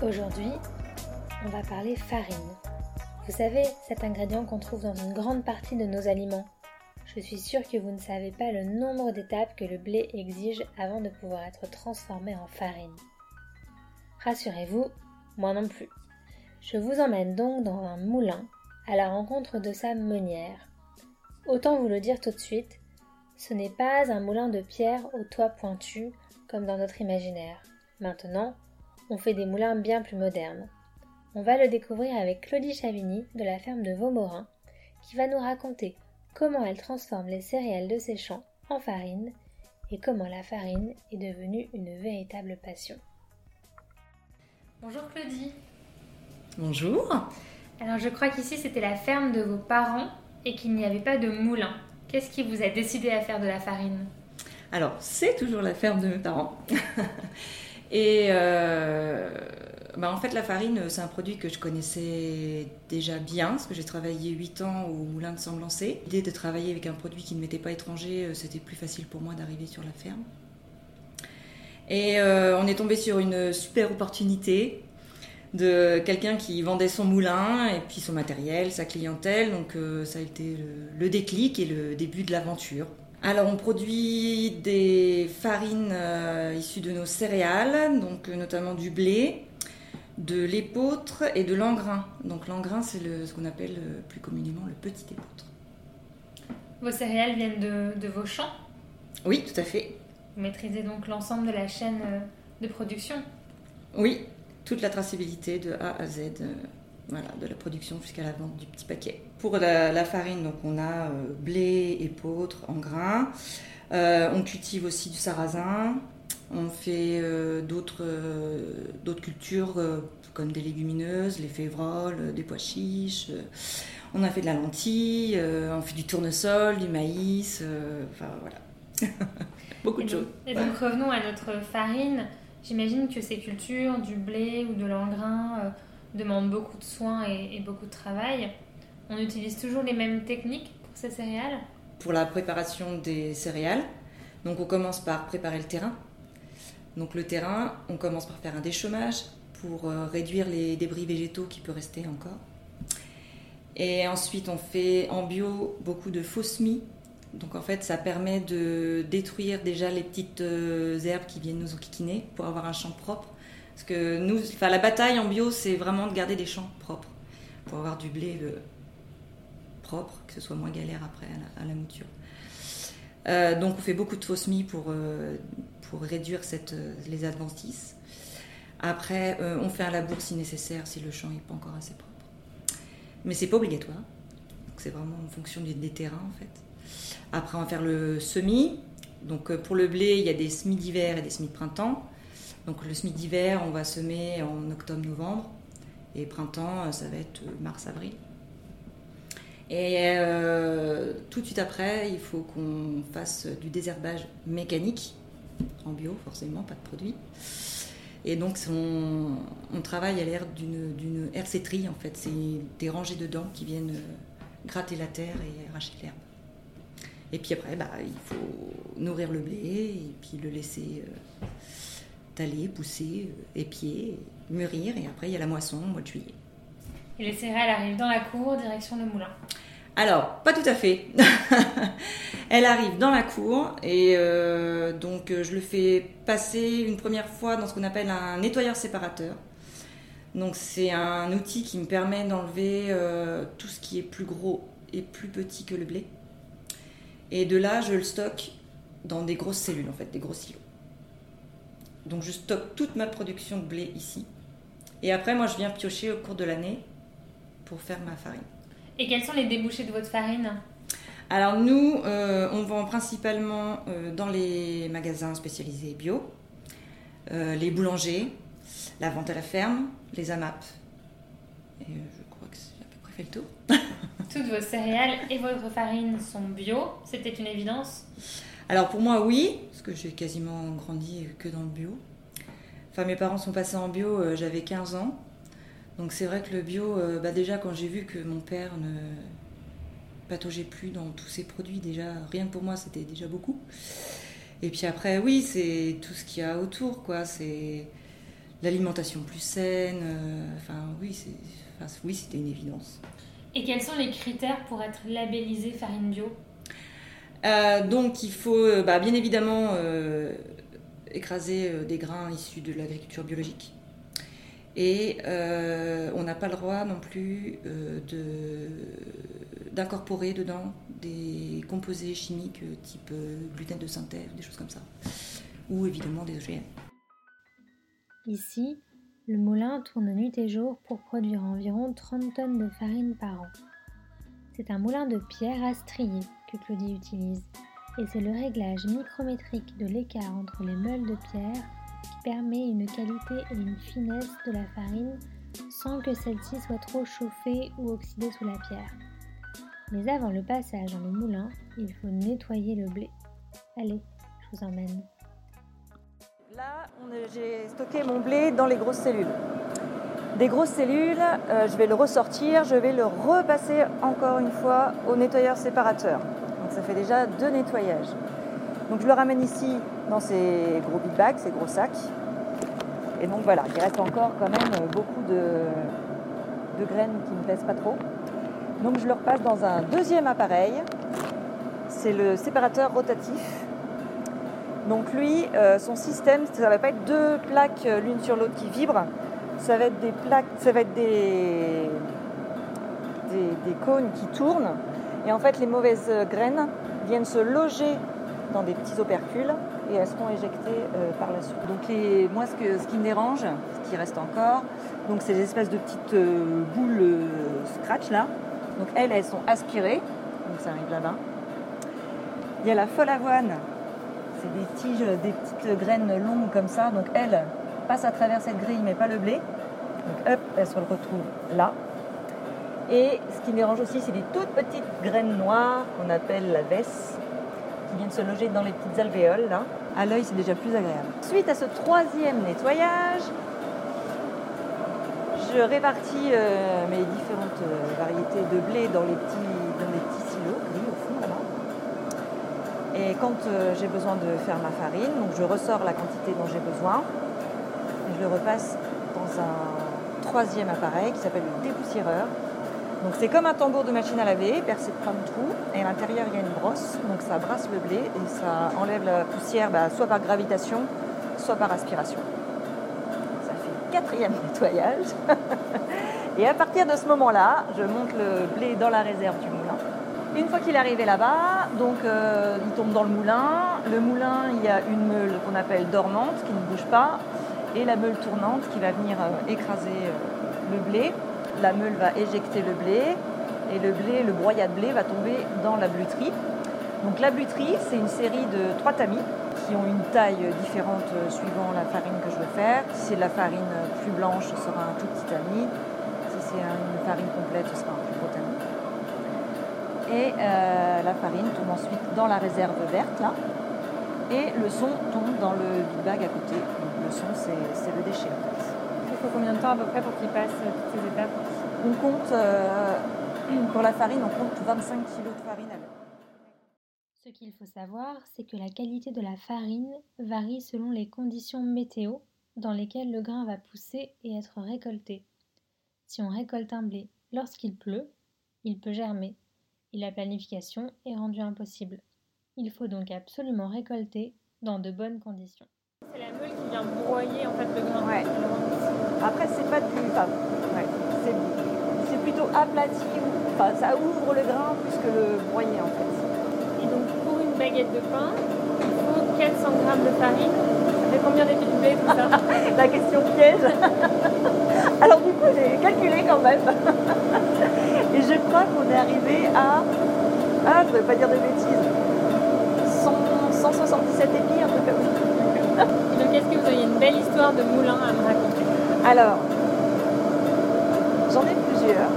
Aujourd'hui, on va parler farine. Vous savez, cet ingrédient qu'on trouve dans une grande partie de nos aliments. Je suis sûre que vous ne savez pas le nombre d'étapes que le blé exige avant de pouvoir être transformé en farine. Rassurez-vous, moi non plus. Je vous emmène donc dans un moulin à la rencontre de sa meunière. Autant vous le dire tout de suite, ce n'est pas un moulin de pierre au toit pointu comme dans notre imaginaire. Maintenant, on fait des moulins bien plus modernes. On va le découvrir avec Claudie Chavigny de la ferme de Vaumorin, qui va nous raconter comment elle transforme les céréales de ses champs en farine et comment la farine est devenue une véritable passion. Bonjour Claudie. Bonjour. Alors je crois qu'ici c'était la ferme de vos parents et qu'il n'y avait pas de moulin. Qu'est-ce qui vous a décidé à faire de la farine? Alors c'est toujours la ferme de mes parents. et euh, bah, en fait la farine c'est un produit que je connaissais déjà bien parce que j'ai travaillé 8 ans au moulin de Sanglancé. L'idée de travailler avec un produit qui ne m'était pas étranger, euh, c'était plus facile pour moi d'arriver sur la ferme. Et euh, on est tombé sur une super opportunité de quelqu'un qui vendait son moulin et puis son matériel, sa clientèle. Donc ça a été le, déclic et le début de l'aventure. Alors on produit des farines euh, issues de nos céréales, donc notamment du blé, de l'épeautre et de l'engrain. Donc l'engrain c'est ce qu'on appelle plus communément le petit épeautre. Vos céréales viennent de, de vos champs? Oui, tout à fait. Vous maîtrisez donc l'ensemble de la chaîne euh, de production? Oui, toute la traçabilité de A à Z, euh, voilà, de la production jusqu'à la vente du petit paquet. Pour la, farine, donc on a euh, blé, épeautre, en grains. on cultive aussi du sarrasin. On fait d'autres d'autres cultures comme des légumineuses, les févroles, des pois chiches. on a fait de la lentille, on fait du tournesol, du maïs, enfin voilà. Beaucoup de choses. Et donc revenons à notre farine. J'imagine que ces cultures, du blé ou de l'engrain, demandent beaucoup de soins et, beaucoup de travail. On utilise toujours les mêmes techniques pour ces céréales Pour la préparation des céréales, donc on commence par préparer le terrain. Donc le terrain, on commence par faire un déchômage pour euh, réduire les débris végétaux qui peuvent rester encore. Et ensuite, on fait en bio beaucoup de faux mie donc en fait, ça permet de détruire déjà les petites euh, herbes qui viennent nous enquiquiner pour avoir un champ propre. Parce que nous, enfin, la bataille en bio, c'est vraiment de garder des champs propres pour avoir du blé le... propre, que ce soit moins galère après à la, mouture. Euh, donc on fait beaucoup de fausses pour, euh, pour réduire les adventices. Après, on fait un labour si nécessaire, si le champ n'est pas encore assez propre. Mais c'est pas obligatoire. C'est vraiment en fonction des terrains en fait. Après, on va faire le semis. Donc, euh, pour le blé, il y a des semis d'hiver et des semis de printemps. Donc, le semis d'hiver, on va semer en octobre-novembre. Et printemps, euh, ça va être euh, mars-avril. Et tout de suite après, il faut qu'on fasse du désherbage mécanique, en bio forcément, pas de produit. Et donc on, travaille à l'air d'une hercéterie en fait, c'est des rangées de dents qui viennent gratter la terre et arracher l'herbe. Et puis après, bah, il faut nourrir le blé et puis le laisser euh, taler, pousser, euh, épier, mûrir. Et après, il y a la moisson au mois de juillet. Et les céréales arrivent dans la cour, direction le moulin alors, pas tout à fait. Elle arrive dans la cour et euh, donc je le fais passer une première fois dans ce qu'on appelle un nettoyeur séparateur. Donc c'est un outil qui me permet d'enlever tout ce qui est plus gros et plus petit que le blé. Et de là, je le stocke dans des grosses cellules, en fait, des gros silos. Donc je stocke toute ma production de blé ici. Et après, moi, je viens piocher au cours de l'année pour faire ma farine. Et quels sont les débouchés de votre farine? Alors nous, euh, on vend principalement euh, dans les magasins spécialisés bio, euh, les boulangers, la vente à la ferme, les AMAP. Et je crois que c'est à peu près fait le tour. Toutes vos céréales et votre farine sont bio, c'était une évidence? Alors pour moi oui, parce que j'ai quasiment grandi que dans le bio. Enfin mes parents sont passés en bio, j'avais 15 ans. Donc c'est vrai que le bio, bah, déjà quand j'ai vu que mon père ne pataugeait plus dans tous ces produits, déjà rien que pour moi c'était déjà beaucoup. Et puis après, oui, c'est tout ce qu'il y a autour, quoi. C'est l'alimentation plus saine. Euh, enfin, oui, c'est, enfin, oui, c'était une évidence. Et quels sont les critères pour être labellisé farine bio? Euh, Donc, il faut, euh, bah, bien évidemment, écraser des grains issus de l'agriculture biologique. Et on n'a pas le droit non plus d'incorporer dedans des composés chimiques euh, type euh, gluten de synthèse, des choses comme ça. Ou évidemment des OGM. Ici, le moulin tourne nuit et jour pour produire environ 30 tonnes de farine par an. C'est un moulin de pierre à strier que Claudie utilise, et c'est le réglage micrométrique de l'écart entre les meules de pierre qui permet une qualité et une finesse de la farine sans que celle-ci soit trop chauffée ou oxydée sous la pierre. Mais avant le passage dans le moulin, il faut nettoyer le blé. Allez, je vous emmène. Là, j'ai stocké mon blé dans les grosses cellules. Des grosses cellules, euh, je vais le ressortir, je vais le repasser encore une fois au nettoyeur séparateur. Donc ça fait déjà deux nettoyages. Donc je le ramène ici dans ces gros big bags, ces gros sacs. Et donc voilà, il reste encore quand même beaucoup de, de graines qui ne me plaisent pas trop. Donc je le repasse dans un deuxième appareil. C'est le séparateur rotatif. Donc lui, euh, son système, ça ne va pas être deux plaques euh, l'une sur l'autre qui vibrent. Ça va être des plaques, ça va être des, des, cônes qui tournent. Et en fait, les mauvaises graines viennent se loger dans des petits opercules et elles seront éjectées euh, par la suite. Donc moi, ce, que, ce, qui me dérange, ce qui reste encore, donc c'est des espèces de petites boules scratch là, donc elles, elles sont aspirées, donc ça arrive là-bas. Il y a la folle avoine, c'est des tiges, des petites graines longues comme ça. Donc elles passent à travers cette grille, mais pas le blé. Donc hop, elles se retrouvent là. Et ce qui dérange aussi, c'est des toutes petites graines noires qu'on appelle la vesse, qui viennent se loger dans les petites alvéoles là. À l'œil, c'est déjà plus agréable. Suite à ce troisième nettoyage, je répartis euh, mes différentes euh, variétés de blé dans les petits, dans les petits silos gris au fond. Et quand euh, j'ai besoin de faire ma farine, donc je ressors la quantité dont j'ai besoin je le repasse dans un troisième appareil qui s'appelle le dépoussiéreur. Donc c'est comme un tambour de machine à laver, percé de plein de trous, et à l'intérieur il y a une brosse, donc ça brasse le blé et ça enlève la poussière bah, soit par gravitation, soit par aspiration quatrième nettoyage. Et à partir de ce moment-là, je monte le blé dans la réserve du moulin. Une fois qu'il est arrivé là-bas, donc euh, il tombe dans le moulin. Le moulin, il y a une meule qu'on appelle dormante qui ne bouge pas et la meule tournante qui va venir euh, écraser euh, le blé. La meule va éjecter le blé et le blé, le broyat de blé va tomber dans la bluterie. Donc la bluterie, c'est une série de trois tamis qui ont une taille différente euh, suivant la farine que je veux faire. Si c'est de la farine plus blanche, ce sera un tout petit tamis. Si c'est une farine complète, ce sera un plus gros tamis. Et la farine tombe ensuite dans la réserve verte, là. Et le son tombe dans le big bag à côté. Donc le son, c'est le déchet, en fait. Il faut combien de temps à peu près pour qu'il passe euh, toutes ces étapes On compte, pour la farine, on compte 25 kg de farine à l'heure. Ce qu'il faut savoir, c'est que la qualité de la farine varie selon les conditions météo dans lesquelles le grain va pousser et être récolté. Si on récolte un blé lorsqu'il pleut, il peut germer et la planification est rendue impossible. Il faut donc absolument récolter dans de bonnes conditions. C'est la meule qui vient broyer en fait le grain. Ouais. Après c'est pas du, enfin, c'est plutôt aplati, enfin ça ouvre le grain plus que le broyer en fait baguette de pain, il faut 400 g de farine. Ça fait combien d'épis de blé tout ça La question piège. Alors du coup, j'ai calculé quand même. Et je crois qu'on est arrivé à... Ah, je ne vais pas dire de bêtises. 177 épis, un peu comme ça. Donc est-ce que vous auriez une belle histoire de moulin à me raconter? Alors, j'en ai plusieurs.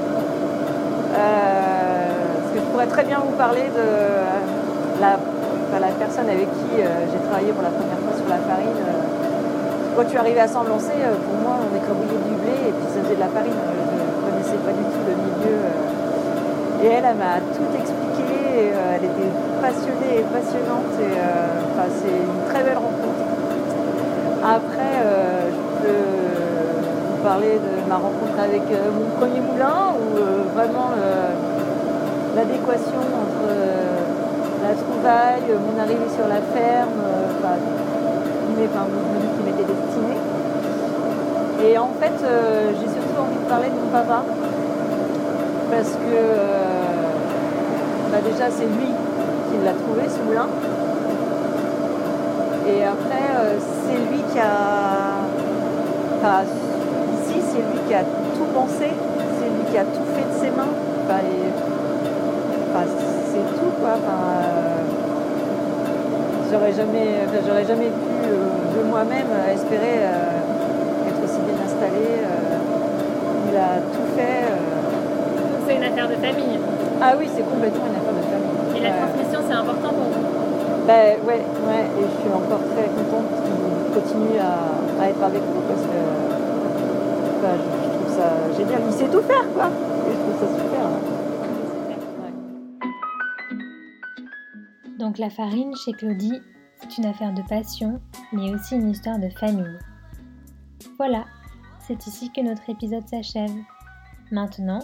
Euh, parce que je pourrais très bien vous parler de la, la personne avec qui euh, j'ai travaillé pour la première fois sur la farine. Quand tu arrivais à s'en lancer, pour moi, on écrabouillait du blé et puis ça faisait de la farine. Je ne connaissais pas du tout le milieu. Et elle, elle m'a tout expliqué. Elle était passionnée et passionnante. Et c'est une très belle rencontre. Après, je peux vous parler de ma rencontre avec mon premier moulin, où vraiment l'adéquation entre la trouvaille, mon arrivée sur la ferme, enfin, enfin, qui m'était destiné. Et en fait, j'ai surtout envie de parler de mon papa, parce que bah, déjà c'est lui qui l'a trouvé ce moulin. Et après, c'est lui qui a. Ici, c'est lui qui a tout pensé, c'est lui qui a tout fait de ses mains. C'est tout quoi. j'aurais jamais, j'aurais jamais pu de moi-même espérer être aussi bien installé. il a tout fait. C'est une affaire de famille. Ah oui, c'est complètement une affaire de famille. Et la transmission, c'est important pour vous ben, ouais, ouais, et je suis encore très contente qu'il continue à, être avec nous parce que ben, je, trouve ça génial. Il sait tout faire, quoi. Et je trouve ça super. Donc la farine chez Claudie, c'est une affaire de passion, mais aussi une histoire de famille. Voilà, c'est ici que notre épisode s'achève. Maintenant,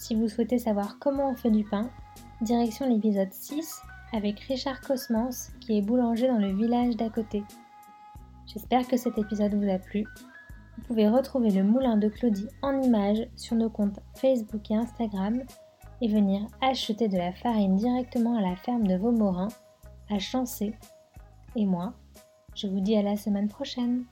si vous souhaitez savoir comment on fait du pain, direction l'épisode 6 avec Richard Cosmans qui est boulanger dans le village d'à côté. J'espère que cet épisode vous a plu. Vous pouvez retrouver le moulin de Claudie en images sur nos comptes Facebook et Instagram et venir acheter de la farine directement à la ferme de Vaumorins, à Chancé. Et moi, je vous dis à la semaine prochaine.